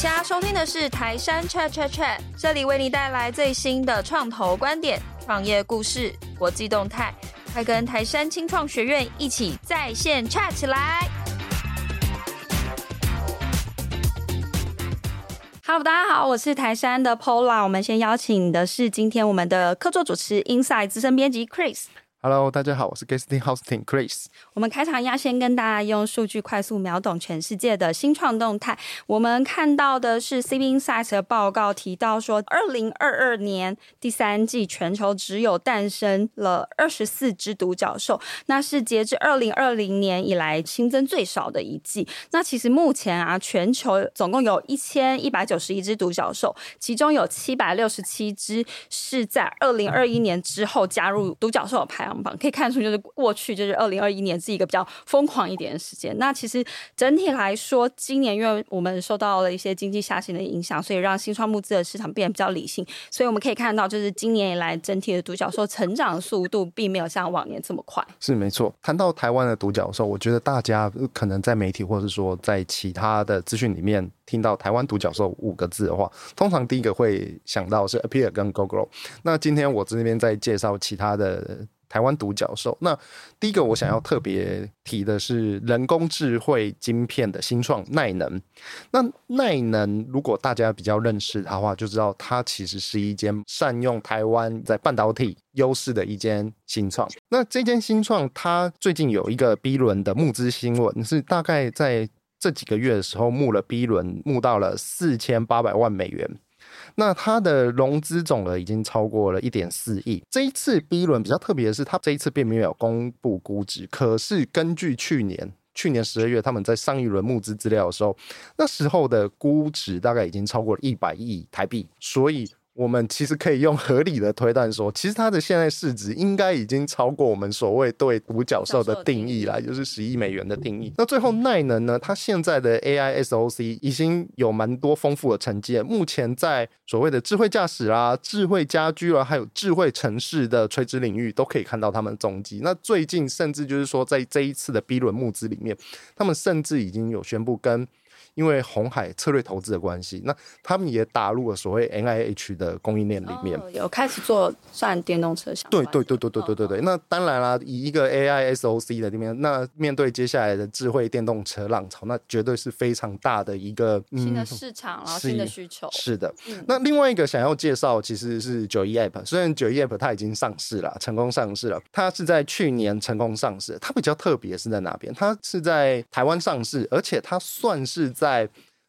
现在收听的是台山 Chat Chat Chat，这里为你带来最新的创投观点、创业故事、国际动态，快跟台山青创学院一起在线 chat 起来！Hello，大家好，我是台山的 Pola，我们先邀请的是今天我们的客座主持 Inside 资深编辑 Chris。Hello，大家好，我是 Guesting Hosting Chris。我们开场要先跟大家用数据快速秒懂全世界的新创动态。我们看到的是 CB Insights 的报告提到说，二零二二年第三季全球只有诞生了二十四只独角兽，那是截至二零二零年以来新增最少的一季。那其实目前啊，全球总共有一千一百九十一只独角兽，其中有七百六十七只是在二零二一年之后加入独角兽的排行榜，可以看出就是过去就是二零二一年。是一个比较疯狂一点的时间。那其实整体来说，今年因为我们受到了一些经济下行的影响，所以让新创募资的市场变得比较理性。所以我们可以看到，就是今年以来整体的独角兽成长速度并没有像往年这么快。是没错。谈到台湾的独角兽，我觉得大家可能在媒体或者是说在其他的资讯里面听到台湾独角兽五个字的话，通常第一个会想到是 Appear 跟 Gogoro。那今天我这边在介绍其他的。台湾独角兽。那第一个我想要特别提的是人工智慧晶片的新创耐能。那耐能如果大家比较认识它的话，就知道它其实是一间善用台湾在半导体优势的一间新创。那这间新创它最近有一个 B 轮的募资新闻，是大概在这几个月的时候募了 B 轮，募到了四千八百万美元。那它的融资总额已经超过了一点四亿。这一次 B 轮比较特别的是，它这一次并没有公布估值，可是根据去年去年十二月他们在上一轮募资资料的时候，那时候的估值大概已经超过了一百亿台币，所以。我们其实可以用合理的推断说，其实它的现在市值应该已经超过我们所谓对独角兽的定义了，就是十亿美元的定义。那最后耐能呢？它现在的 AI SoC 已经有蛮多丰富的成绩，目前在所谓的智慧驾驶啊、智慧家居啊，还有智慧城市的垂直领域都可以看到他们的踪迹。那最近甚至就是说，在这一次的 B 轮募资里面，他们甚至已经有宣布跟。因为红海策略投资的关系，那他们也打入了所谓 NIH 的供应链里面，哦、有开始做算电动车。对对对对对对对对。那当然啦，以一个 AI SOC 的里面，那面对接下来的智慧电动车浪潮，那绝对是非常大的一个、嗯、新的市场，然后新的需求。是的。嗯、那另外一个想要介绍，其实是九一 App。虽然九一 App 它已经上市了，成功上市了，它是在去年成功上市。它比较特别是在哪边？它是在台湾上市，而且它算是在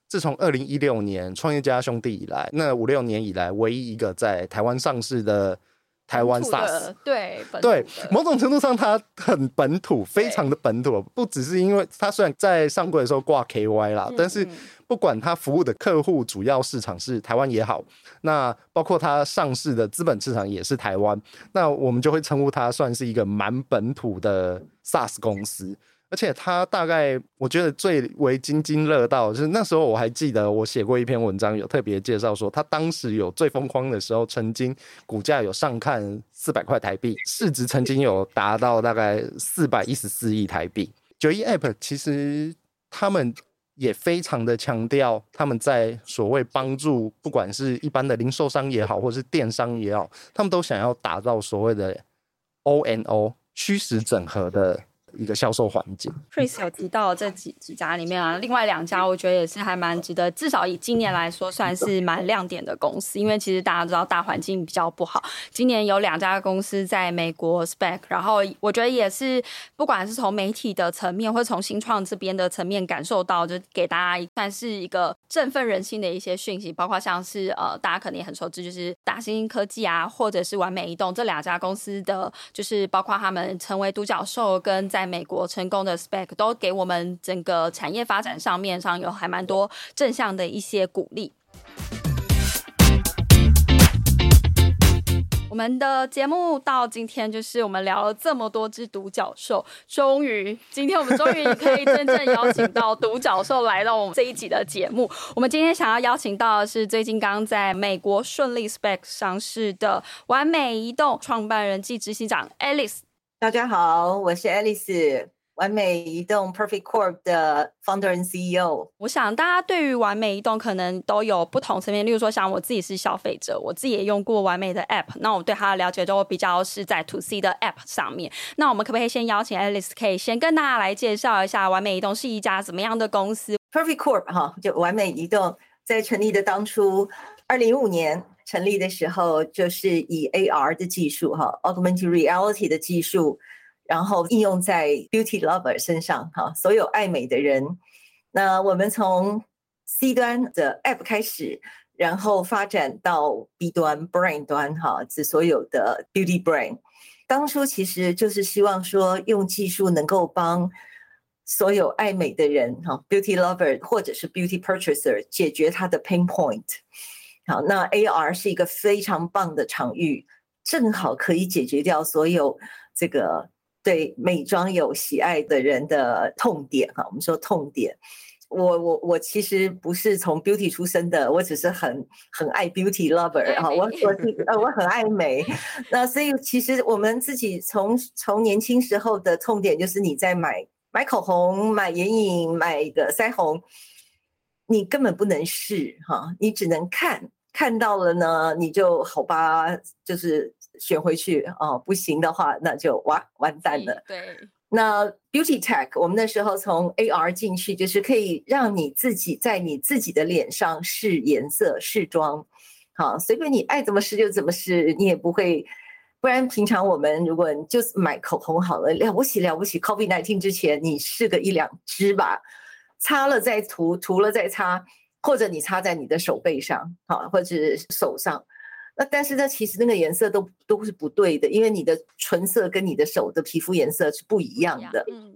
自从二零一六年创业家兄弟以来，那五六年以来唯一一个在台湾上市的台湾 SaaS，对对，某种程度上它很本土，非常的本土，不只是因为它虽然在上柜的时候挂 KY 啦，但是不管它服务的客户主要市场是台湾也好，那包括它上市的资本市场也是台湾，那我们就会称呼它算是一个蛮本土的 SaaS 公司。而且他大概，我觉得最为津津乐道，就是那时候我还记得我写过一篇文章，有特别介绍说，他当时有最疯狂的时候，曾经股价有上看四百块台币，市值曾经有达到大概四百一十四亿台币。九一 App 其实他们也非常的强调，他们在所谓帮助，不管是一般的零售商也好，或是电商也好，他们都想要打造所谓的 O N O 虚实整合的。一个销售环境，Chris 有提到这几几家里面啊，另外两家我觉得也是还蛮值得，至少以今年来说算是蛮亮点的公司。因为其实大家知道大环境比较不好，今年有两家公司在美国 spec，然后我觉得也是不管是从媒体的层面，或者从新创这边的层面感受到，就给大家算是一个振奋人心的一些讯息，包括像是呃大家可能也很熟知，就是大新科技啊，或者是完美移动这两家公司的，就是包括他们成为独角兽跟在在美国成功的 spec 都给我们整个产业发展上面上有还蛮多正向的一些鼓励。我们的节目到今天就是我们聊了这么多只独角兽，终于今天我们终于可以真正邀请到独角兽来到我们这一集的节目。我们今天想要邀请到的是最近刚在美国顺利 spec 上市的完美移动创办人暨执行长 Alice。大家好，我是 Alice。完美移动 Perfect Corp 的 founder and CEO。我想大家对于完美移动可能都有不同层面，例如说，像我自己是消费者，我自己也用过完美的 App，那我对它的了解就比较是在 To C 的 App 上面。那我们可不可以先邀请 Alice，可以先跟大家来介绍一下完美移动是一家怎么样的公司？Perfect Corp 哈，就完美移动在成立的当初，二零一五年成立的时候，就是以 AR 的技术哈，Augmented Reality 的技术。然后应用在 beauty lover 身上，哈，所有爱美的人。那我们从 C 端的 App 开始，然后发展到 B 端 Brain 端，哈，指所有的 beauty Brain。当初其实就是希望说，用技术能够帮所有爱美的人，哈，beauty lover 或者是 beauty purchaser 解决他的 pain point。好，那 AR 是一个非常棒的场域，正好可以解决掉所有这个。对美妆有喜爱的人的痛点哈，我们说痛点。我我我其实不是从 beauty 出身的，我只是很很爱 beauty lover 哈。我我是呃我很爱美，那所以其实我们自己从从年轻时候的痛点就是你在买买口红、买眼影、买个腮红，你根本不能试哈，你只能看，看到了呢，你就好吧，就是。选回去哦，不行的话，那就完完蛋了。对，那 Beauty Tech，我们那时候从 AR 进去，就是可以让你自己在你自己的脸上试颜色、试妆，好，随便你爱怎么试就怎么试，你也不会。不然平常我们如果你就是买口红好了，了不起了不起，COVID-19 之前你试个一两支吧，擦了再涂，涂了再擦，或者你擦在你的手背上，好，或者是手上。那但是呢，其实那个颜色都都是不对的，因为你的唇色跟你的手的皮肤颜色是不一样的。嗯，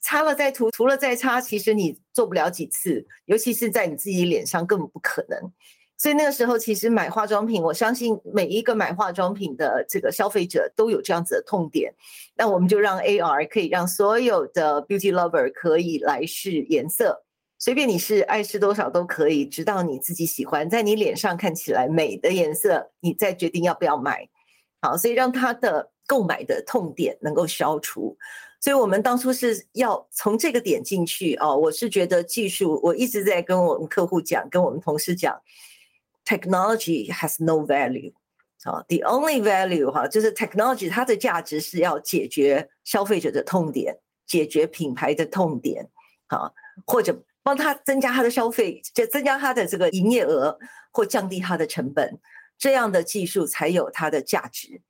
擦了再涂，涂了再擦，其实你做不了几次，尤其是在你自己脸上根本不可能。所以那个时候，其实买化妆品，我相信每一个买化妆品的这个消费者都有这样子的痛点。那我们就让 AR 可以让所有的 beauty lover 可以来试颜色。随便你是爱吃多少都可以，直到你自己喜欢，在你脸上看起来美的颜色，你再决定要不要买。好，所以让他的购买的痛点能够消除。所以我们当初是要从这个点进去哦。我是觉得技术，我一直在跟我们客户讲，跟我们同事讲，technology has no value。啊，the only value 哈，就是 technology 它的价值是要解决消费者的痛点，解决品牌的痛点，啊，或者。帮他增加他的消费，就增加他的这个营业额，或降低他的成本，这样的技术才有它的价值。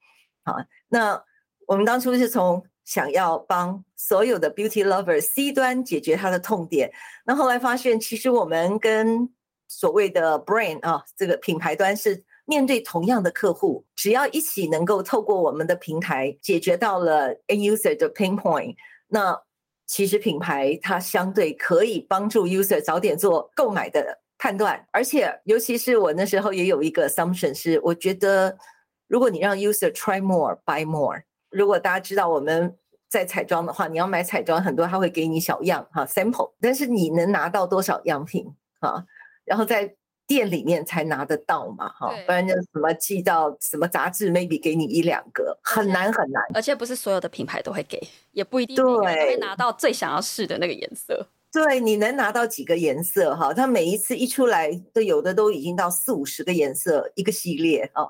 好，那我们当初是从想要帮所有的 beauty lover C 端解决他的痛点，那后来发现，其实我们跟所谓的 brand 啊，这个品牌端是面对同样的客户，只要一起能够透过我们的平台解决到了 A user 的 pain point，那。其实品牌它相对可以帮助 user 早点做购买的判断，而且尤其是我那时候也有一个 assumption 是，我觉得如果你让 user try more buy more，如果大家知道我们在彩妆的话，你要买彩妆很多他会给你小样哈 sample，但是你能拿到多少样品啊？然后在店里面才拿得到嘛，哈，不然就什么寄到什么杂志，maybe 给你一两个，很难很难。而且不是所有的品牌都会给，也不一定都会拿到最想要试的那个颜色。对，你能拿到几个颜色哈？它每一次一出来，都有的都已经到四五十个颜色一个系列啊。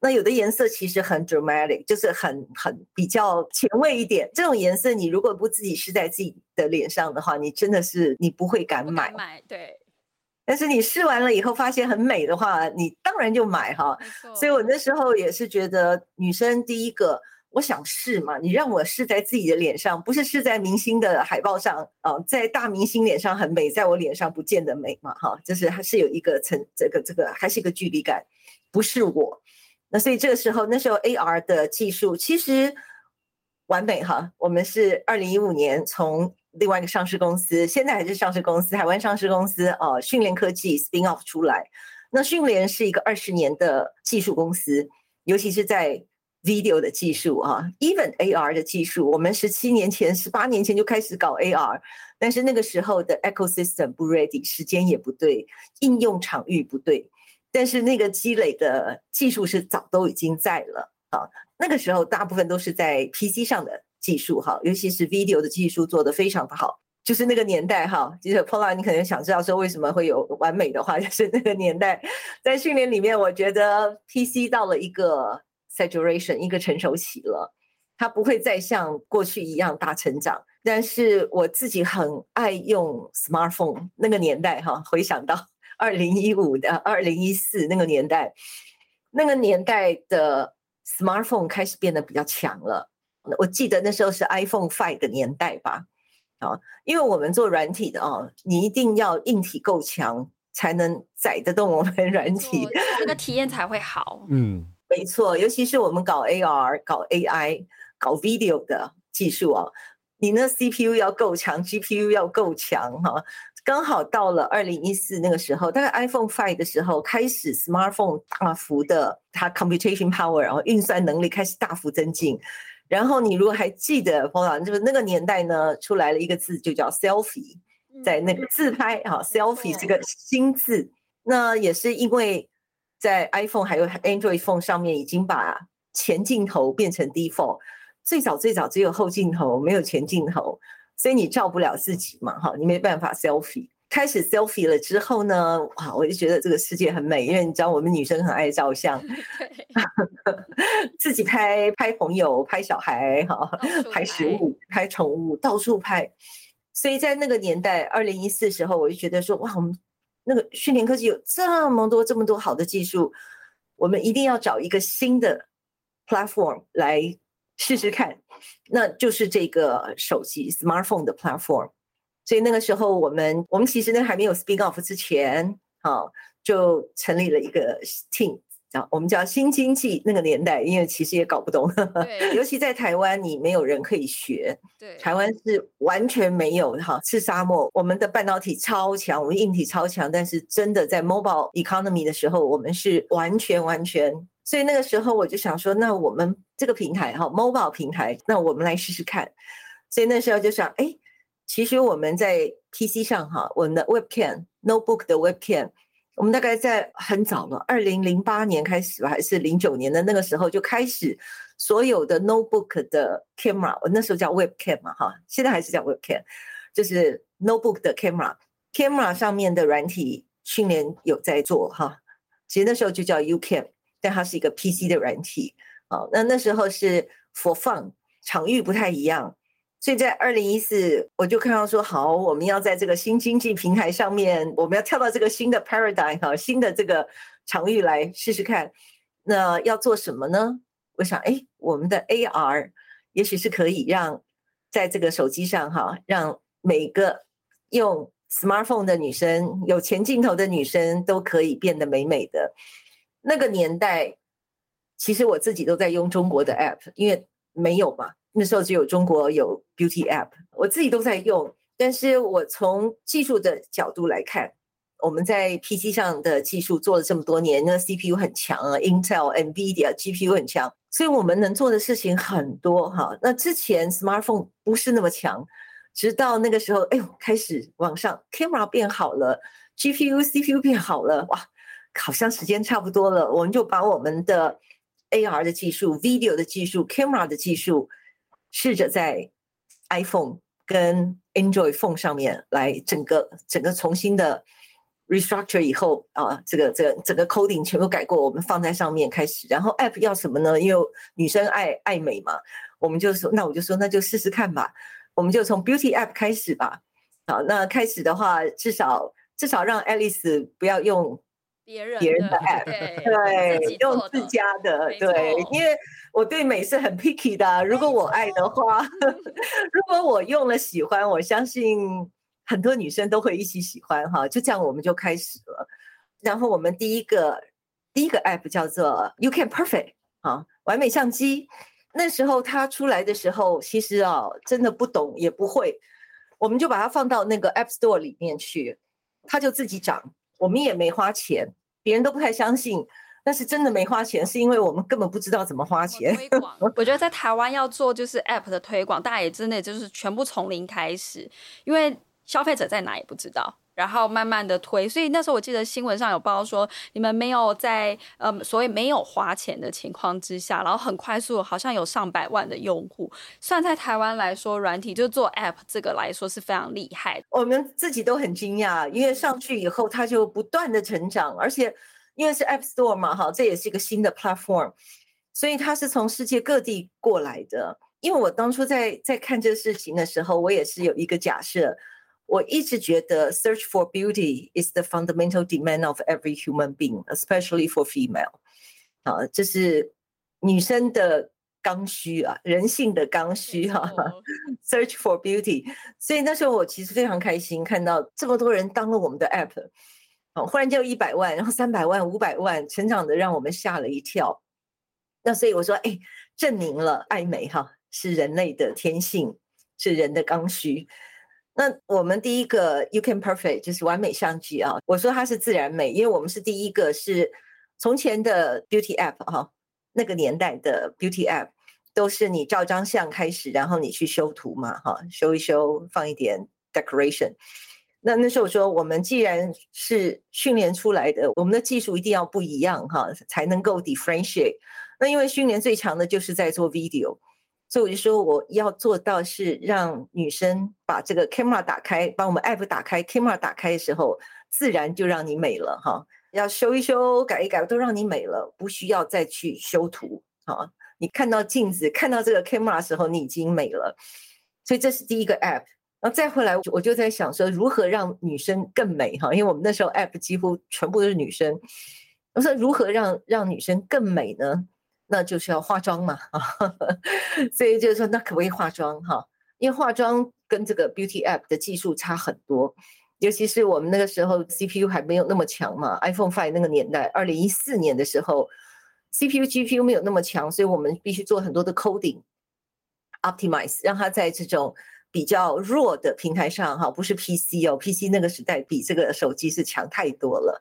那有的颜色其实很 dramatic，就是很很比较前卫一点。这种颜色你如果不自己试在自己的脸上的话，你真的是你不会敢买。买对。但是你试完了以后发现很美的话，你当然就买哈。所以我那时候也是觉得，女生第一个我想试嘛，你让我试在自己的脸上，不是试在明星的海报上啊，在大明星脸上很美，在我脸上不见得美嘛哈。就是还是有一个层，这个这个还是一个距离感，不是我。那所以这个时候，那时候 AR 的技术其实完美哈。我们是二零一五年从。另外一个上市公司，现在还是上市公司，台湾上市公司哦，讯连科技 spin off 出来。那讯连是一个二十年的技术公司，尤其是在 video 的技术啊，even AR 的技术，我们十七年前、十八年前就开始搞 AR，但是那个时候的 ecosystem 不 ready，时间也不对，应用场域不对，但是那个积累的技术是早都已经在了啊。那个时候大部分都是在 PC 上的。技术哈，尤其是 video 的技术做得非常的好。就是那个年代哈，就是 Paula，你可能想知道说为什么会有完美的话，就是那个年代在训练里面，我觉得 PC 到了一个 saturation，一个成熟期了，它不会再像过去一样大成长。但是我自己很爱用 smartphone 那个年代哈，回想到 二零一五的二零一四那个年代，那个年代的 smartphone 开始变得比较强了。我记得那时候是 iPhone Five 的年代吧。啊，因为我们做软体的哦，你一定要硬体够强，才能载得动我们软体，那个体验才会好。嗯，没错，尤其是我们搞 AR、搞 AI、搞 video 的技术啊，你那 CPU 要够强，GPU 要够强哈。刚好到了二零一四那个时候，大概 iPhone Five 的时候，开始 Smartphone 大幅的它 computation power，然后运算能力开始大幅增进。然后你如果还记得，冯导，就是那个年代呢，出来了一个字，就叫 selfie，在那个自拍哈，selfie 这个新字，那也是因为在 iPhone 还有 Android phone 上面已经把前镜头变成 default，最早最早只有后镜头，没有前镜头，所以你照不了自己嘛，哈，你没办法 selfie。开始 selfie 了之后呢，哇，我就觉得这个世界很美，因为你知道我们女生很爱照相，自己拍拍朋友、拍小孩、哈，拍食物、拍宠物，到处拍。所以在那个年代，二零一四时候，我就觉得说，哇，我们那个训练科技有这么多、这么多好的技术，我们一定要找一个新的 platform 来试试看，那就是这个手机 smartphone 的 platform。所以那个时候，我们我们其实呢还没有 speak off 之前，啊，就成立了一个 team，叫我们叫新经济。那个年代，因为其实也搞不懂，对尤其在台湾，你没有人可以学。对，台湾是完全没有哈，是沙漠。我们的半导体超强，我们硬体超强，但是真的在 mobile economy 的时候，我们是完全完全。所以那个时候我就想说，那我们这个平台哈，mobile 平台，那我们来试试看。所以那时候就想，哎。其实我们在 PC 上哈，我们的 Webcam Notebook 的 Webcam，我们大概在很早了，二零零八年开始吧，还是零九年的那个时候就开始，所有的 Notebook 的 camera，我那时候叫 Webcam 嘛哈，现在还是叫 Webcam，就是 Notebook 的 camera，camera 上面的软体训练有在做哈，其实那时候就叫 U-Cam，但它是一个 PC 的软体，好，那那时候是 For Fun，场域不太一样。所以在二零一四，我就看到说，好，我们要在这个新经济平台上面，我们要跳到这个新的 paradigm 哈，新的这个场域来试试看。那要做什么呢？我想，哎，我们的 AR 也许是可以让在这个手机上哈，让每个用 smartphone 的女生，有前镜头的女生都可以变得美美的。那个年代，其实我自己都在用中国的 app，因为没有嘛。那时候只有中国有 Beauty App，我自己都在用。但是我从技术的角度来看，我们在 PC 上的技术做了这么多年，那 CPU 很强啊，Intel、NVIDIA GPU 很强，所以我们能做的事情很多哈。那之前 Smartphone 不是那么强，直到那个时候，哎呦，开始往上，Camera 变好了，GPU、CPU 变好了，哇，好像时间差不多了，我们就把我们的 AR 的技术、Video 的技术、Camera 的技术。试着在 iPhone 跟 Android phone 上面来整个整个重新的 restructure 以后啊，这个这个整个 coding 全部改过，我们放在上面开始。然后 App 要什么呢？因为女生爱爱美嘛，我们就说，那我就说那就试试看吧。我们就从 Beauty App 开始吧。好，那开始的话，至少至少让 Alice 不要用。别人别人的 app，对，用自家的，对，因为我对美是很 picky 的。如果我爱的话，如果我用了喜欢，我相信很多女生都会一起喜欢哈。就这样，我们就开始了。然后我们第一个第一个 app 叫做 You Can Perfect 啊，完美相机。那时候它出来的时候，其实啊，真的不懂也不会，我们就把它放到那个 App Store 里面去，它就自己长。我们也没花钱，别人都不太相信，但是真的没花钱，是因为我们根本不知道怎么花钱。推广，我觉得在台湾要做就是 App 的推广，大家也真的就是全部从零开始，因为消费者在哪也不知道，然后慢慢的推，所以那时候我记得新闻上有报道说，你们没有在呃所谓没有花钱的情况之下，然后很快速，好像有上百万的用户，算在台湾来说，软体就做 App 这个来说是非常厉害。我们自己都很惊讶，因为上去以后它就不断的成长，而且因为是 App Store 嘛，哈，这也是一个新的 platform，所以它是从世界各地过来的。因为我当初在在看这个事情的时候，我也是有一个假设。我一直觉得，search for beauty is the fundamental demand of every human being, especially for female。啊，这是女生的刚需啊，人性的刚需哈、啊。Search for beauty，所以那时候我其实非常开心，看到这么多人当了我们的 app，啊，忽然就一百万，然后三百万、五百万，成长的让我们吓了一跳。那所以我说，哎，证明了爱美哈、啊、是人类的天性，是人的刚需。那我们第一个 You Can Perfect 就是完美相机啊，我说它是自然美，因为我们是第一个是从前的 Beauty App 哈，那个年代的 Beauty App 都是你照张相开始，然后你去修图嘛哈，修一修放一点 Decoration。那那时候我说，我们既然是训练出来的，我们的技术一定要不一样哈，才能够 differentiate。那因为训练最强的就是在做 video。所以我就说，我要做到是让女生把这个 camera 打开，把我们 app 打开，camera 打开的时候，自然就让你美了哈。要修一修、改一改，都让你美了，不需要再去修图啊。你看到镜子、看到这个 camera 的时候，你已经美了。所以这是第一个 app。然后再回来，我就在想说，如何让女生更美哈？因为我们那时候 app 几乎全部都是女生。我说如何让让女生更美呢？那就是要化妆嘛，所以就是说，那可不可以化妆哈？因为化妆跟这个 beauty app 的技术差很多，尤其是我们那个时候 CPU 还没有那么强嘛，iPhone Five 那个年代，二零一四年的时候，CPU GPU 没有那么强，所以我们必须做很多的 coding optimize，让它在这种比较弱的平台上哈，不是 PC 哦，PC 那个时代比这个手机是强太多了，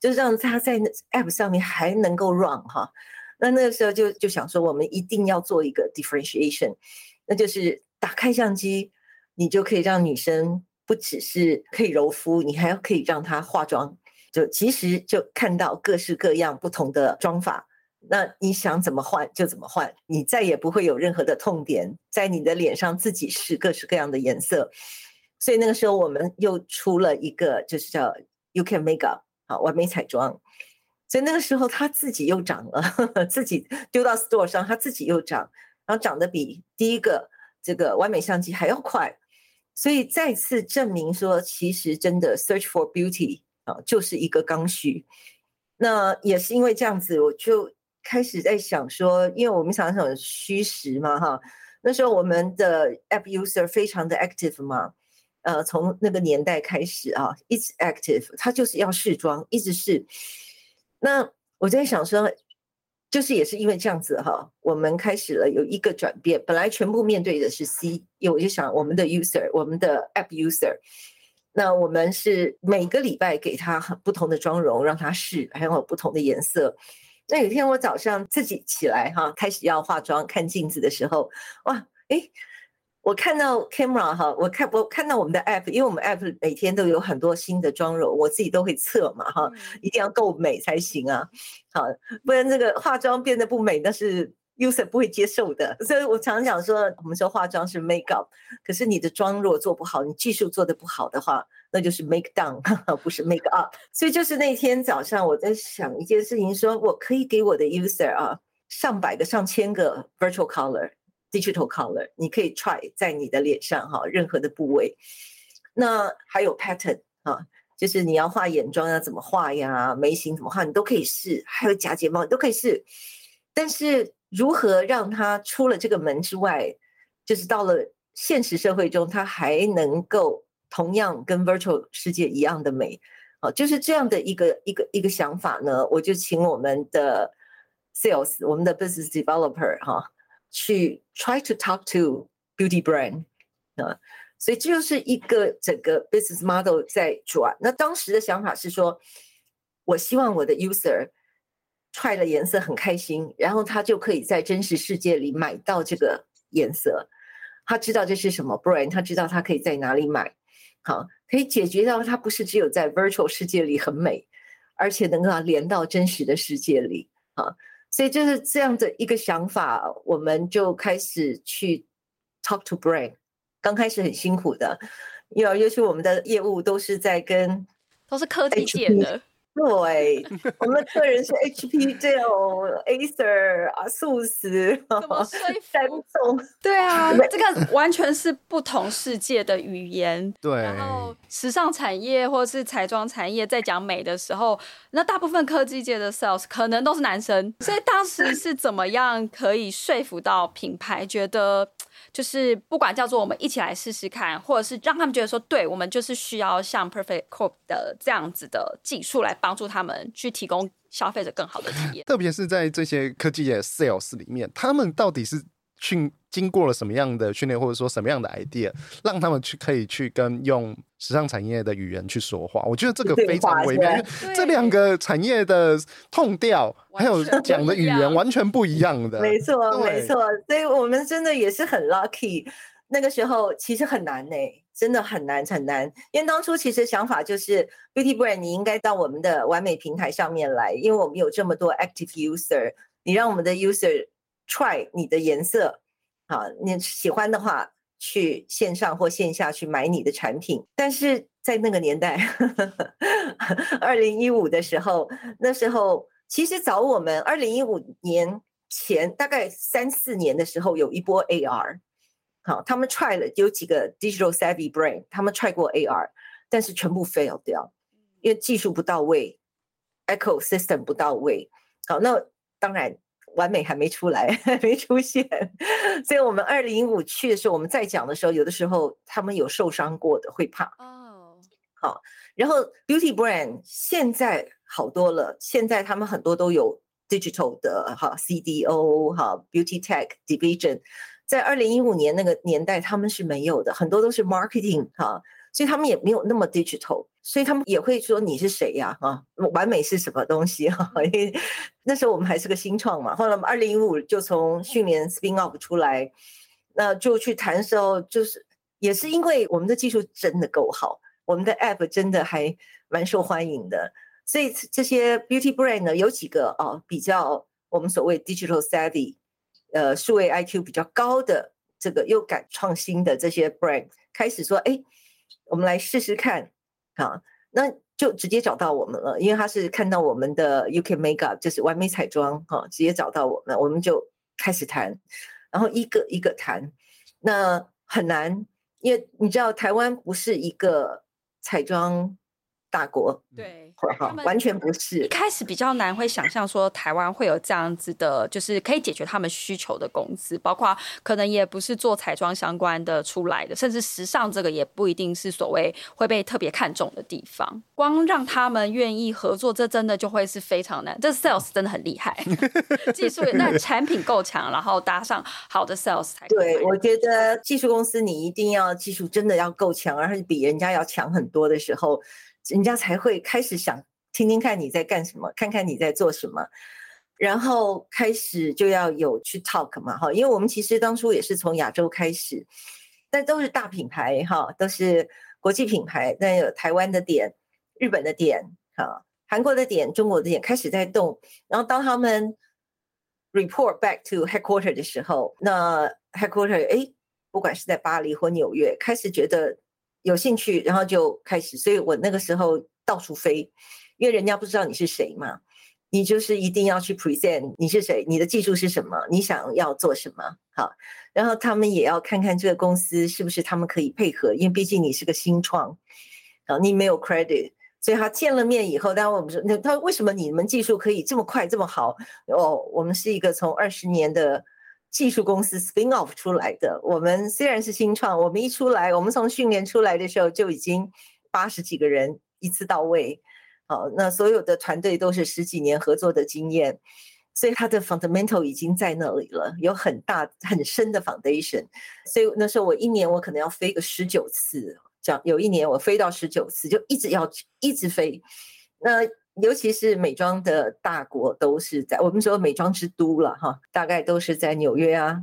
就是让它在 app 上面还能够 run 哈。那那个时候就就想说，我们一定要做一个 differentiation，那就是打开相机，你就可以让女生不只是可以柔肤，你还要可以让她化妆，就其实就看到各式各样不同的妆法。那你想怎么换就怎么换，你再也不会有任何的痛点，在你的脸上自己试各式各样的颜色。所以那个时候我们又出了一个，就是叫 YouCam Makeup，好，完美彩妆。所以那个时候他自己又涨了，自己丢到 store 上，他自己又涨，然后涨得比第一个这个完美相机还要快，所以再次证明说，其实真的 search for beauty 啊，就是一个刚需。那也是因为这样子，我就开始在想说，因为我们想想虚实嘛，哈，那时候我们的 app user 非常的 active 嘛，呃，从那个年代开始啊，一直 active，他就是要试妆，一直试。那我在想说，就是也是因为这样子哈，我们开始了有一个转变。本来全部面对的是 C，因为我就想我们的 user，我们的 app user，那我们是每个礼拜给他很不同的妆容让他试，还有不同的颜色。那有一天我早上自己起来哈，开始要化妆，看镜子的时候，哇，诶。我看到 camera 哈，我看我看到我们的 app，因为我们 app 每天都有很多新的妆容，我自己都会测嘛哈，一定要够美才行啊，好，不然这个化妆变得不美，那是 user 不会接受的。所以我常常讲说，我们说化妆是 make up，可是你的妆如果做不好，你技术做得不好的话，那就是 make down，不是 make up。所以就是那天早上我在想一件事情，说我可以给我的 user 啊上百个、上千个 virtual color。Digital color，你可以 try 在你的脸上哈，任何的部位。那还有 pattern 啊，就是你要画眼妆要怎么画呀，眉形怎么画，你都可以试。还有假睫毛，你都可以试。但是如何让它出了这个门之外，就是到了现实社会中，它还能够同样跟 virtual 世界一样的美啊，就是这样的一个一个一个想法呢。我就请我们的 sales，我们的 business developer 哈。去 try to talk to beauty brand 啊，所以这就是一个整个 business model 在转。那当时的想法是说，我希望我的 user try 了颜色很开心，然后他就可以在真实世界里买到这个颜色，他知道这是什么 brand，他知道他可以在哪里买。好，可以解决到他不是只有在 virtual 世界里很美，而且能够连到真实的世界里啊。所以就是这样的一个想法，我们就开始去 talk to brain。刚开始很辛苦的，因为尤其我们的业务都是在跟都是科技界的。对，我们客人是 HP、Dell、Acer、ASUS、三众。对啊，这个完全是不同世界的语言。对。然后时尚产业或是彩妆产业在讲美的时候，那大部分科技界的 sales 可能都是男生。所以当时是怎么样可以说服到品牌，觉得？就是不管叫做我们一起来试试看，或者是让他们觉得说，对，我们就是需要像 Perfect Corp 的这样子的技术来帮助他们去提供消费者更好的体验。特别是在这些科技的 sales 里面，他们到底是训经过了什么样的训练，或者说什么样的 idea，让他们去可以去跟用时尚产业的语言去说话？我觉得这个非常微妙，因为这两个产业的痛调还有讲的语言完全不一样的。没错，没错，所以我们真的也是很 lucky。那个时候其实很难呢、欸，真的很难很难。因为当初其实想法就是 Beauty Brand，你应该到我们的完美平台上面来，因为我们有这么多 active user，你让我们的 user try 你的颜色，好，你喜欢的话去线上或线下去买你的产品。但是在那个年代，二零一五的时候，那时候其实早我们二零一五年前大概三四年的时候，有一波 AR。好，他们 try 了有几个 digital savvy brand，他们 try 过 AR，但是全部 fail 掉，因为技术不到位，echo system 不到位。好，那当然完美还没出来，还没出现。所以我们二零一五去的时候，我们在讲的时候，有的时候他们有受伤过的，会怕。哦，好，然后 beauty brand 现在好多了，现在他们很多都有 digital 的哈 CDO 哈 beauty tech division。在二零一五年那个年代，他们是没有的，很多都是 marketing 哈，所以他们也没有那么 digital，所以他们也会说你是谁呀？啊，完美是什么东西哈？因为那时候我们还是个新创嘛，后来我们二零一五就从训练 spin off 出来，那就去谈的时候，就是也是因为我们的技术真的够好，我们的 app 真的还蛮受欢迎的，所以这些 beauty brand 呢，有几个啊比较我们所谓 digital savvy。呃，数位 IQ 比较高的这个又敢创新的这些 brand 开始说，哎，我们来试试看，啊，那就直接找到我们了，因为他是看到我们的 UK Makeup 就是完美彩妆，哈、直接找到我们，我们就开始谈，然后一个一个谈，那很难，因为你知道台湾不是一个彩妆。大国对，完全不是。一开始比较难会想象说台湾会有这样子的，就是可以解决他们需求的公司，包括可能也不是做彩妆相关的出来的，甚至时尚这个也不一定是所谓会被特别看重的地方。光让他们愿意合作，这真的就会是非常难。这 sales 真的很厉害，技术也那产品够强，然后搭上好的 sales 才对。我觉得技术公司你一定要技术真的要够强，而且比人家要强很多的时候。人家才会开始想听听看你在干什么，看看你在做什么，然后开始就要有去 talk 嘛，哈，因为我们其实当初也是从亚洲开始，但都是大品牌哈，都是国际品牌，但有台湾的点、日本的点、哈、韩国的点、中国的点开始在动，然后当他们 report back to headquarter 的时候，那 headquarter 哎，不管是在巴黎或纽约，开始觉得。有兴趣，然后就开始。所以我那个时候到处飞，因为人家不知道你是谁嘛。你就是一定要去 present 你是谁，你的技术是什么，你想要做什么。好，然后他们也要看看这个公司是不是他们可以配合，因为毕竟你是个新创，啊，你没有 credit。所以他见了面以后，当然我们说，那他为什么你们技术可以这么快这么好？哦，我们是一个从二十年的。技术公司 spin off 出来的，我们虽然是新创，我们一出来，我们从训练出来的时候就已经八十几个人一次到位，好，那所有的团队都是十几年合作的经验，所以它的 fundamental 已经在那里了，有很大很深的 foundation，所以那时候我一年我可能要飞个十九次，讲有一年我飞到十九次，就一直要一直飞，那。尤其是美妆的大国，都是在我们说美妆之都了哈，大概都是在纽约啊、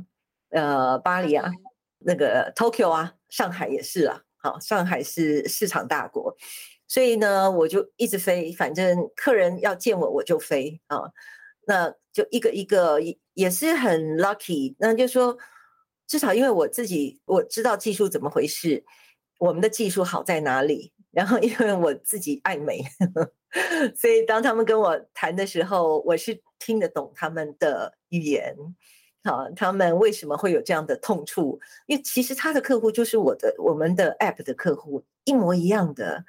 呃巴黎啊、那个 Tokyo 啊、上海也是啊，好，上海是市场大国，所以呢，我就一直飞，反正客人要见我，我就飞啊。那就一个一个也是很 lucky，那就说至少因为我自己我知道技术怎么回事，我们的技术好在哪里，然后因为我自己爱美，所以当他们跟我谈的时候，我是听得懂他们的语言。好，他们为什么会有这样的痛处？因为其实他的客户就是我的我们的 app 的客户，一模一样的，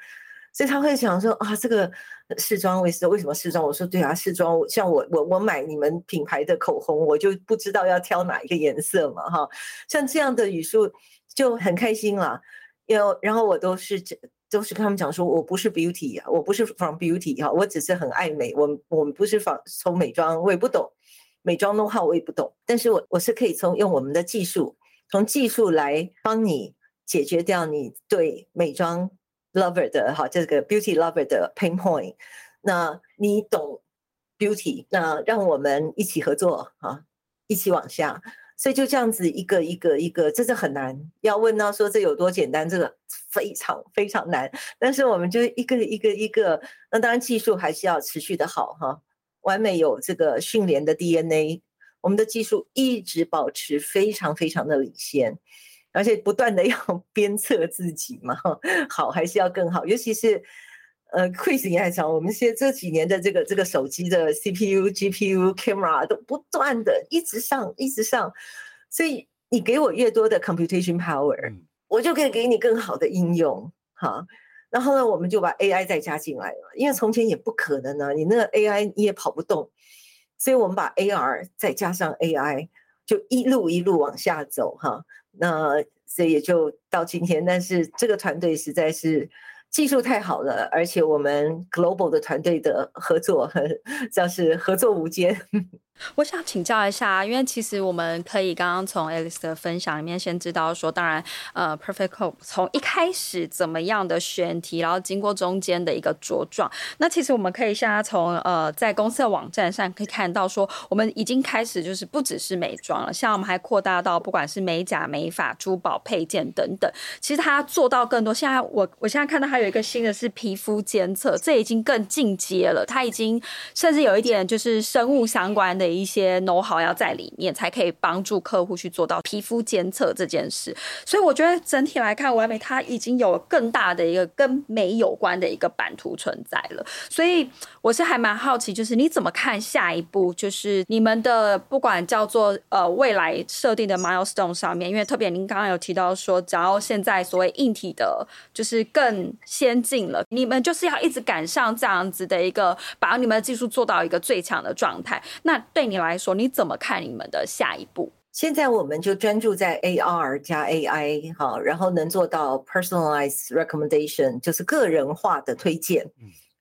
所以他会想说啊，这个试妆为什为什么试妆？我说对啊，试妆像我我我买你们品牌的口红，我就不知道要挑哪一个颜色嘛，哈，像这样的语速就很开心了。有，然后我都是都是跟他们讲说，我不是 beauty 啊，我不是 from beauty 哈，我只是很爱美，我我们不是仿从美妆，我也不懂。美妆弄好我也不懂，但是我我是可以从用我们的技术，从技术来帮你解决掉你对美妆 lover 的哈这个 beauty lover 的 pain point。那你懂 beauty，那让我们一起合作啊，一起往下。所以就这样子一个一个一个，这是很难。要问到说这有多简单，这个非常非常难。但是我们就一个一个一个，那当然技术还是要持续的好哈。完美有这个训练的 DNA，我们的技术一直保持非常非常的领先，而且不断的 要鞭策自己嘛，好还是要更好。尤其是呃，Chris 你还讲，我们现在这几年的这个这个手机的 CPU、GPU、camera 都不断的一直上，一直上，所以你给我越多的 computation power，我就可以给你更好的应用，哈。然后呢，我们就把 AI 再加进来了，因为从前也不可能呢、啊，你那个 AI 你也跑不动，所以我们把 AR 再加上 AI，就一路一路往下走哈。那所以也就到今天，但是这个团队实在是技术太好了，而且我们 Global 的团队的合作很 像是合作无间。我想请教一下，因为其实我们可以刚刚从 Alice 的分享里面先知道说，当然，呃，Perfect Corp 从一开始怎么样的选题，然后经过中间的一个茁壮。那其实我们可以现在从呃在公司的网站上可以看到说，我们已经开始就是不只是美妆了，像我们还扩大到不管是美甲、美发、珠宝配件等等。其实它做到更多。现在我我现在看到还有一个新的是皮肤监测，这已经更进阶了，它已经甚至有一点就是生物相关的。一些 know how 要在里面，才可以帮助客户去做到皮肤监测这件事。所以我觉得整体来看，完美它已经有更大的一个跟美有关的一个版图存在了。所以我是还蛮好奇，就是你怎么看下一步？就是你们的不管叫做呃未来设定的 milestone 上面，因为特别您刚刚有提到说，只要现在所谓硬体的，就是更先进了，你们就是要一直赶上这样子的一个，把你们的技术做到一个最强的状态。那你来说，你怎么看你们的下一步？现在我们就专注在 AR 加 AI 哈，然后能做到 personalized recommendation，就是个人化的推荐。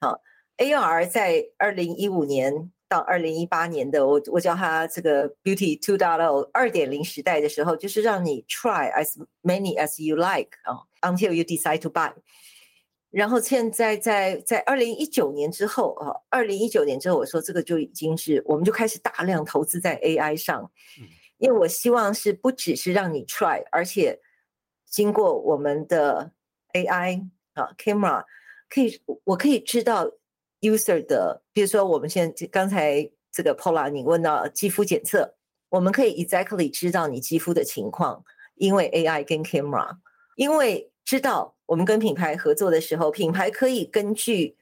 好，AR 在二零一五年到二零一八年的我我叫它这个 Beauty 2.0二点零时代的时候，就是让你 try as many as you like 啊，until you decide to buy。然后现在在在二零一九年之后啊，二零一九年之后，我说这个就已经是，我们就开始大量投资在 AI 上，因为我希望是不只是让你 try，而且经过我们的 AI 啊 camera，可以我可以知道 user 的，比如说我们现在刚才这个 Paula 你问到肌肤检测，我们可以 exactly 知道你肌肤的情况，因为 AI 跟 camera，因为知道。我们跟品牌合作的时候，品牌可以根据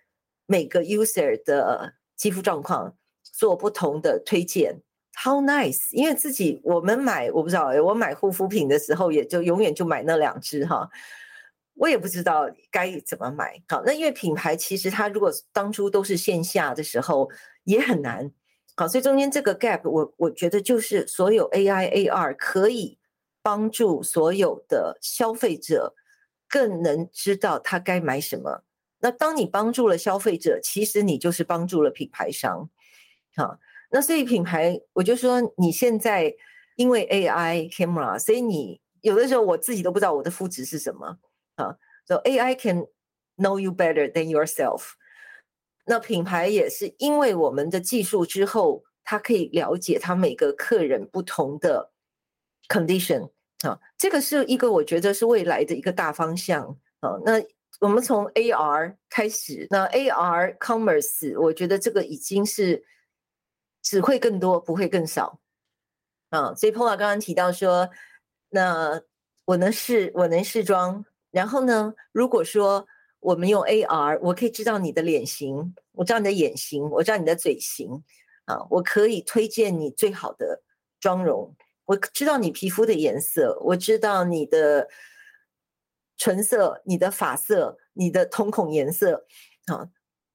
每个 user 的肌肤状况做不同的推荐。How nice！因为自己我们买，我不知道，我买护肤品的时候，也就永远就买那两支哈。我也不知道该怎么买。好，那因为品牌其实它如果当初都是线下的时候也很难。好，所以中间这个 gap，我我觉得就是所有 AI AR 可以帮助所有的消费者。更能知道他该买什么。那当你帮助了消费者，其实你就是帮助了品牌商。好，那所以品牌，我就说你现在因为 AI camera，所以你有的时候我自己都不知道我的肤质是什么啊。So AI can know you better than yourself。那品牌也是因为我们的技术之后，他可以了解他每个客人不同的 condition。啊，这个是一个我觉得是未来的一个大方向啊。那我们从 AR 开始，那 AR commerce，我觉得这个已经是只会更多，不会更少啊。所以 Paula 刚刚提到说，那我能试，我能试妆，然后呢，如果说我们用 AR，我可以知道你的脸型，我知道你的眼型，我知道你的嘴型啊，我可以推荐你最好的妆容。我知道你皮肤的颜色，我知道你的唇色、你的发色、你的瞳孔颜色。啊，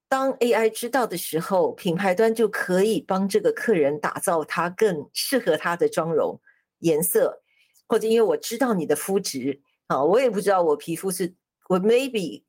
当 AI 知道的时候，品牌端就可以帮这个客人打造他更适合他的妆容颜色，或者因为我知道你的肤质，啊，我也不知道我皮肤是我 maybe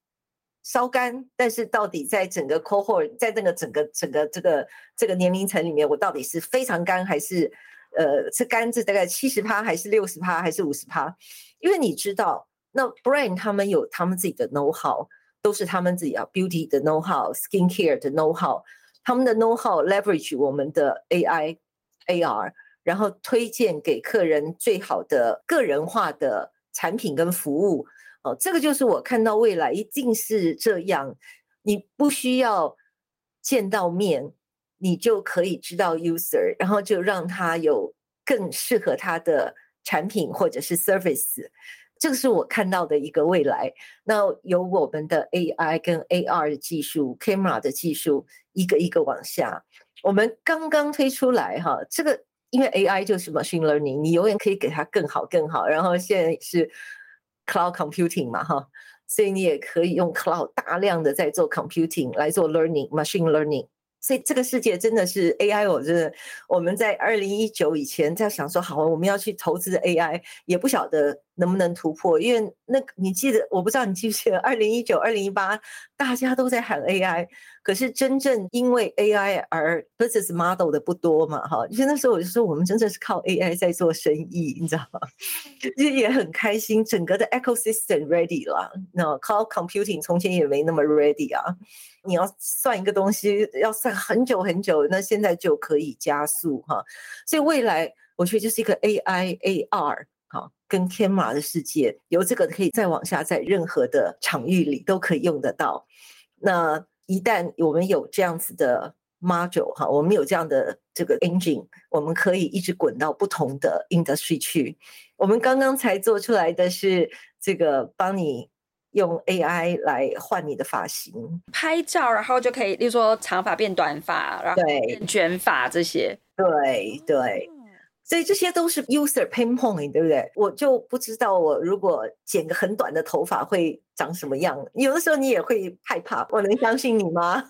稍干，但是到底在整个 cohort，在这个整个整个这个这个年龄层里面，我到底是非常干还是？呃，是杆子大概七十趴还是六十趴还是五十趴？因为你知道，那 bran 他们有他们自己的 know how，都是他们自己啊 beauty 的 know how，skin care 的 know how，他们的 know how leverage 我们的 AI AR，然后推荐给客人最好的个人化的产品跟服务。哦，这个就是我看到未来一定是这样，你不需要见到面。你就可以知道 user，然后就让他有更适合他的产品或者是 service，这个是我看到的一个未来。那有我们的 AI 跟 AR 的技术，camera 的技术，一个一个往下。我们刚刚推出来哈，这个因为 AI 就是 machine learning，你永远可以给它更好更好。然后现在是 cloud computing 嘛哈，所以你也可以用 cloud 大量的在做 computing 来做 learning，machine learning。所以这个世界真的是 AI，我真的我们在二零一九以前在想说，好，我们要去投资 AI，也不晓得能不能突破，因为那你记得，我不知道你记不记得，二零一九、二零一八大家都在喊 AI，可是真正因为 AI 而 business model 的不多嘛，哈，就那时候我就说，我们真的是靠 AI 在做生意，你知道吗？就也很开心，整个的 ecosystem ready 了，那 cloud computing 从前也没那么 ready 啊。你要算一个东西，要算很久很久，那现在就可以加速哈。所以未来我觉得就是一个 AI AR 哈，跟 camera 的世界，由这个可以再往下，在任何的场域里都可以用得到。那一旦我们有这样子的 module 哈，我们有这样的这个 engine，我们可以一直滚到不同的 industry 去。我们刚刚才做出来的是这个帮你。用 AI 来换你的发型，拍照，然后就可以，例如说长发变短发，然后变卷发这些。对对，所以这些都是 user pain point，对不对？我就不知道我如果剪个很短的头发会长什么样。有的时候你也会害怕，我能相信你吗？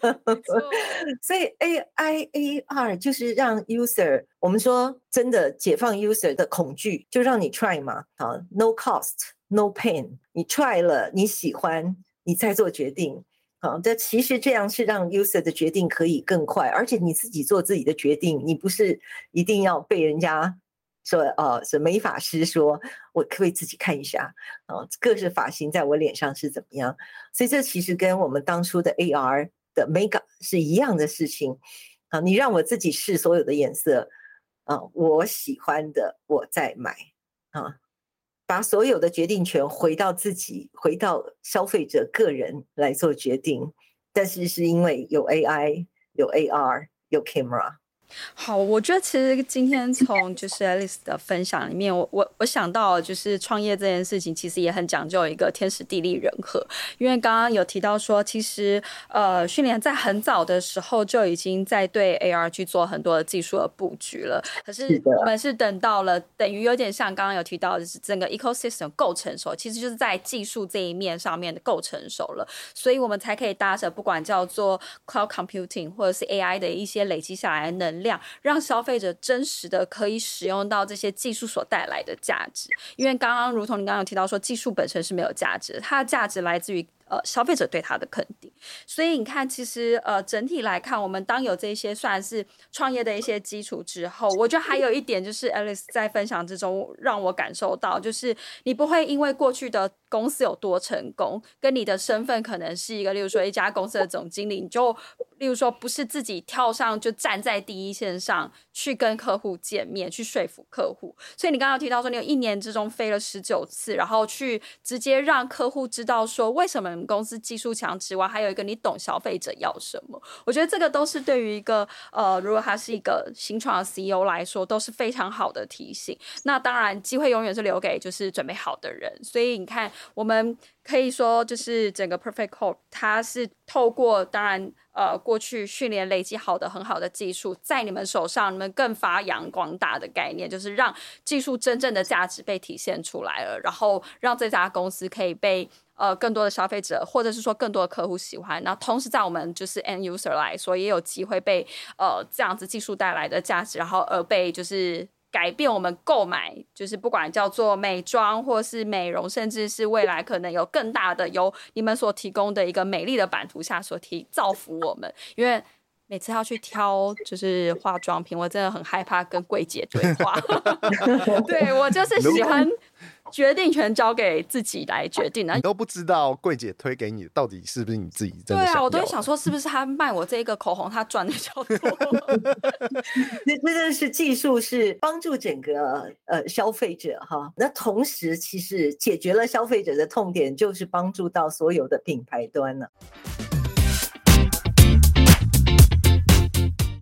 所以 AI AR 就是让 user，我们说真的解放 user 的恐惧，就让你 try 嘛，啊，no cost。No pain，你 try 了，你喜欢，你再做决定。好，这其实这样是让 user 的决定可以更快，而且你自己做自己的决定，你不是一定要被人家说，呃，是美法师说，我可不可以自己看一下，啊，各式发型在我脸上是怎么样？所以这其实跟我们当初的 AR 的 Mega 是一样的事情。啊，你让我自己试所有的颜色，啊，我喜欢的我再买，啊。把所有的决定权回到自己，回到消费者个人来做决定，但是是因为有 AI、有 AR、有 camera。好，我觉得其实今天从就是 Alice 的分享里面，我我我想到就是创业这件事情，其实也很讲究一个天时地利人和。因为刚刚有提到说，其实呃，训练在很早的时候就已经在对 AR 去做很多的技术的布局了。可是我们是等到了，等于有点像刚刚有提到就是整个 ecosystem 够成熟，其实就是在技术这一面上面的够成熟了，所以我们才可以搭着不管叫做 cloud computing 或者是 AI 的一些累积下来的能力。量让消费者真实的可以使用到这些技术所带来的价值，因为刚刚如同你刚刚有提到说，技术本身是没有价值，它的价值来自于呃消费者对他的肯定。所以你看，其实呃，整体来看，我们当有这些算是创业的一些基础之后，我觉得还有一点就是 Alice 在分享之中让我感受到，就是你不会因为过去的公司有多成功，跟你的身份可能是一个，例如说一家公司的总经理，你就。例如说，不是自己跳上就站在第一线上去跟客户见面，去说服客户。所以你刚刚提到说，你有一年之中飞了十九次，然后去直接让客户知道说，为什么公司技术强之外，还有一个你懂消费者要什么。我觉得这个都是对于一个呃，如果他是一个新创的 CEO 来说，都是非常好的提醒。那当然，机会永远是留给就是准备好的人。所以你看，我们。可以说，就是整个 Perfect Corp，它是透过当然呃过去训练累积好的很好的技术，在你们手上，你们更发扬光大的概念，就是让技术真正的价值被体现出来了，然后让这家公司可以被呃更多的消费者或者是说更多的客户喜欢，然后同时在我们就是 End User 来说，也有机会被呃这样子技术带来的价值，然后而被就是。改变我们购买，就是不管叫做美妆或是美容，甚至是未来可能有更大的，由你们所提供的一个美丽的版图下所提造福我们。因为每次要去挑就是化妆品，我真的很害怕跟柜姐对话。对，我就是喜欢。决定权交给自己来决定，你都不知道柜姐推给你到底是不是你自己真的。对啊，我都会想说，是不是他卖我这个口红，他赚的比较多？那真的是技术是帮助整个呃消费者哈，那同时其实解决了消费者的痛点，就是帮助到所有的品牌端了。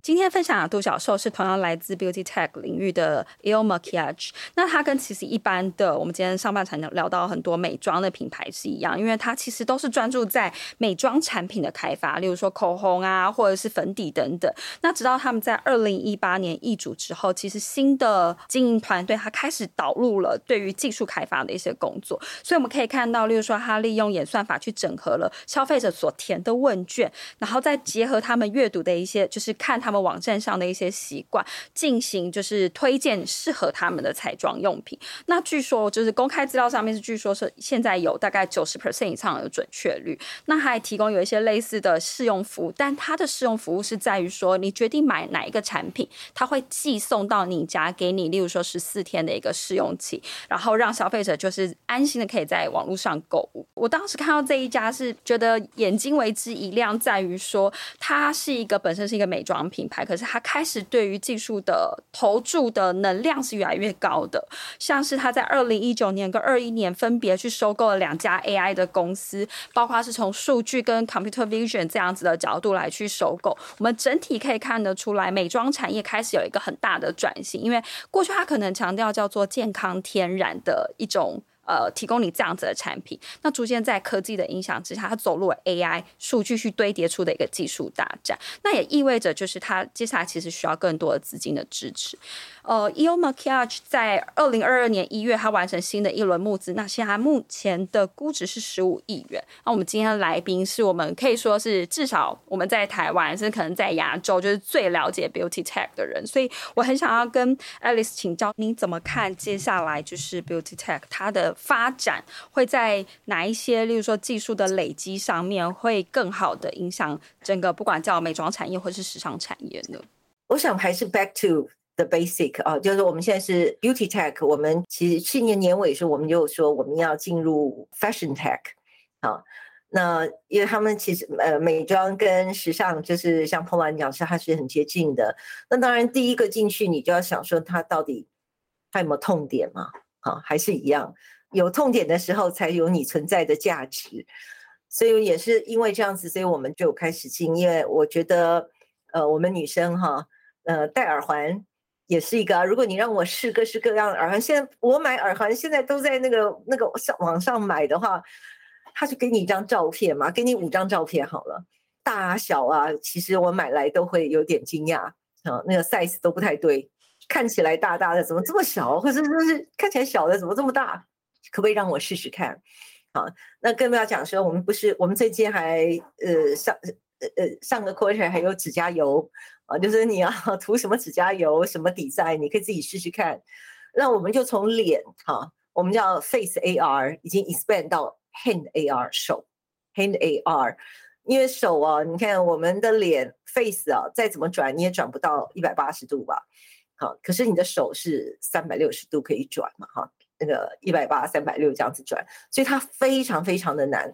今天分享的独角兽是同样来自 Beauty Tech 领域的 Il Makiage。那它跟其实一般的我们今天上半场聊到很多美妆的品牌是一样，因为它其实都是专注在美妆产品的开发，例如说口红啊，或者是粉底等等。那直到他们在二零一八年易主之后，其实新的经营团队它开始导入了对于技术开发的一些工作。所以我们可以看到，例如说它利用演算法去整合了消费者所填的问卷，然后再结合他们阅读的一些，就是看他他们。网站上的一些习惯，进行就是推荐适合他们的彩妆用品。那据说就是公开资料上面是据说是现在有大概九十 percent 以上的准确率。那还提供有一些类似的试用服务，但它的试用服务是在于说，你决定买哪一个产品，它会寄送到你家给你，例如说十四天的一个试用期，然后让消费者就是安心的可以在网络上购物。我当时看到这一家是觉得眼睛为之一亮，在于说它是一个本身是一个美妆品。品牌，可是他开始对于技术的投注的能量是越来越高的，像是他在二零一九年跟二一年分别去收购了两家 AI 的公司，包括是从数据跟 computer vision 这样子的角度来去收购。我们整体可以看得出来，美妆产业开始有一个很大的转型，因为过去他可能强调叫做健康天然的一种。呃，提供你这样子的产品，那逐渐在科技的影响之下，它走入了 AI 数据去堆叠出的一个技术大战。那也意味着，就是它接下来其实需要更多的资金的支持。呃，Il Makiage 在二零二二年一月，它完成新的一轮募资，那现在目前的估值是十五亿元。那我们今天的来宾是我们可以说是至少我们在台湾，甚至可能在亚洲就是最了解 Beauty Tech 的人，所以我很想要跟 Alice 请教，你怎么看接下来就是 Beauty Tech 它的？发展会在哪一些，例如说技术的累积上面，会更好的影响整个不管叫美妆产业或是时尚产业呢？我想还是 back to the basic 啊，就是我们现在是 beauty tech，我们其实去年年尾时候，我们就说我们要进入 fashion tech 啊。那因为他们其实呃美妆跟时尚就是像 Paula 讲是它是很接近的。那当然第一个进去你就要想说它到底它有没有痛点嘛？啊，还是一样。有痛点的时候，才有你存在的价值。所以也是因为这样子，所以我们就开始进。因为我觉得，呃，我们女生哈，呃，戴耳环也是一个啊。如果你让我试各式各样的耳环，现在我买耳环现在都在那个那个上网上买的话，他就给你一张照片嘛，给你五张照片好了，大小啊，其实我买来都会有点惊讶啊，那个 size 都不太对，看起来大大的，怎么这么小？或者说是看起来小的，怎么这么大？可不可以让我试试看？好，那更不要讲说，我们不是我们最近还呃上呃上个 quarter 还有指甲油啊，就是你要 涂什么指甲油，什么底彩，你可以自己试试看。那我们就从脸哈，我们叫 face AR 已经 expand 到 hand AR 手 hand AR。因为手啊，你看我们的脸 face 啊，再怎么转你也转不到一百八十度吧？好，可是你的手是三百六十度可以转嘛？哈，那个一百八、三百六这样子转，所以它非常非常的难。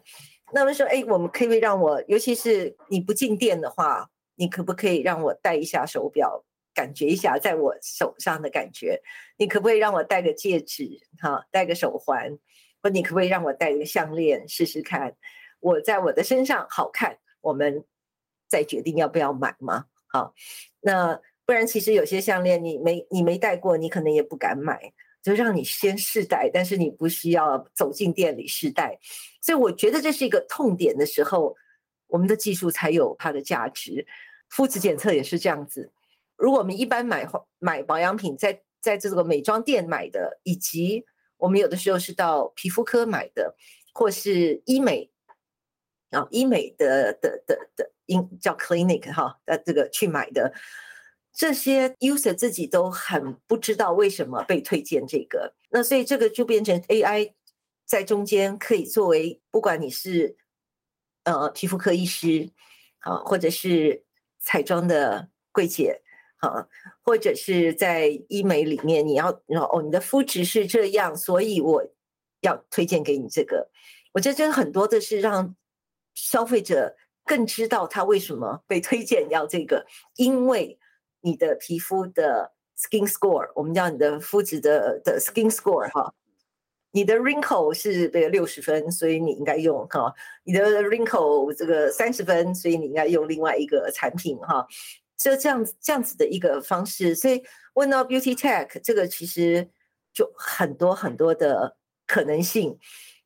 那么说，哎，我们可不可以让我，尤其是你不进店的话，你可不可以让我戴一下手表，感觉一下在我手上的感觉？你可不可以让我戴个戒指，哈，戴个手环？或你可不可以让我戴一个项链试试看？我在我的身上好看，我们再决定要不要买吗？好，那。不然，其实有些项链你没你没戴过，你可能也不敢买，就让你先试戴，但是你不需要走进店里试戴。所以我觉得这是一个痛点的时候，我们的技术才有它的价值。肤质检测也是这样子。如果我们一般买买保养品在，在这个美妆店买的，以及我们有的时候是到皮肤科买的，或是医美啊医美的的的的，应叫 clinic 哈，呃这个去买的。这些 user 自己都很不知道为什么被推荐这个，那所以这个就变成 AI 在中间可以作为，不管你是呃皮肤科医师啊，或者是彩妆的柜姐啊，或者是在医美里面，你要哦，你的肤质是这样，所以我要推荐给你这个。我觉得这很多的是让消费者更知道他为什么被推荐要这个，因为。你的皮肤的 skin score，我们叫你的肤质的的 skin score 哈，你的 wrinkle 是这个六十分，所以你应该用哈，你的 wrinkle 这个三十分，所以你应该用另外一个产品哈，就这样子这样子的一个方式，所以问到 beauty tech 这个其实就很多很多的可能性，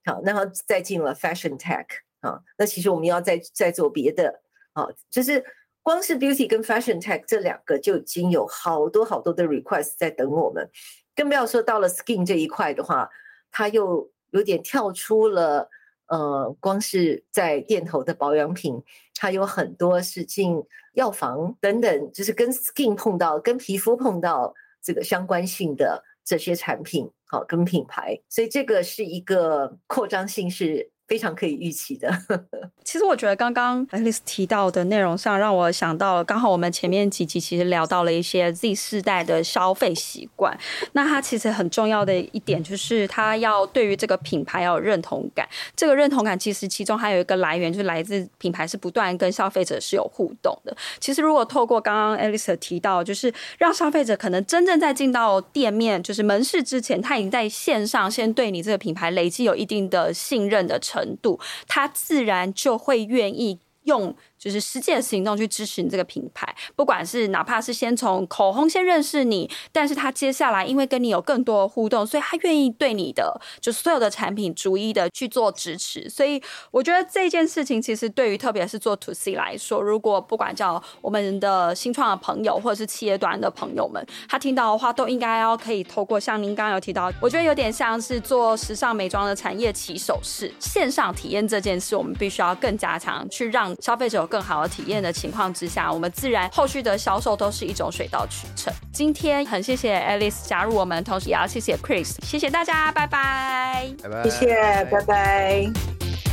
好，然后再进了 fashion tech 啊，那其实我们要再再做别的。啊，就是。光是 beauty 跟 fashion tech 这两个就已经有好多好多的 request 在等我们，更不要说到了 skin 这一块的话，它又有点跳出了，呃，光是在店头的保养品，它有很多是进药房等等，就是跟 skin 碰到、跟皮肤碰到这个相关性的这些产品，好，跟品牌，所以这个是一个扩张性是。非常可以预期的。其实我觉得刚刚 Alice 提到的内容上，让我想到刚好我们前面几集其实聊到了一些 Z 世代的消费习惯。那它其实很重要的一点就是，它要对于这个品牌要有认同感。这个认同感其实其中还有一个来源，就是来自品牌是不断跟消费者是有互动的。其实如果透过刚刚 Alice 提到，就是让消费者可能真正在进到店面，就是门市之前，他已经在线上先对你这个品牌累积有一定的信任的程程度，他自然就会愿意用。就是实际的行动去支持你这个品牌，不管是哪怕是先从口红先认识你，但是他接下来因为跟你有更多的互动，所以他愿意对你的就所有的产品逐一的去做支持。所以我觉得这件事情其实对于特别是做 To C 来说，如果不管叫我们的新创的朋友或者是企业端的朋友们，他听到的话都应该要可以透过像您刚刚有提到，我觉得有点像是做时尚美妆的产业起手式，线上体验这件事，我们必须要更加强，去让消费者。更好的体验的情况之下，我们自然后续的销售都是一种水到渠成。今天很谢谢 Alice 加入我们，同时也要谢谢 Chris，谢谢大家，拜拜，拜拜，谢谢，拜拜。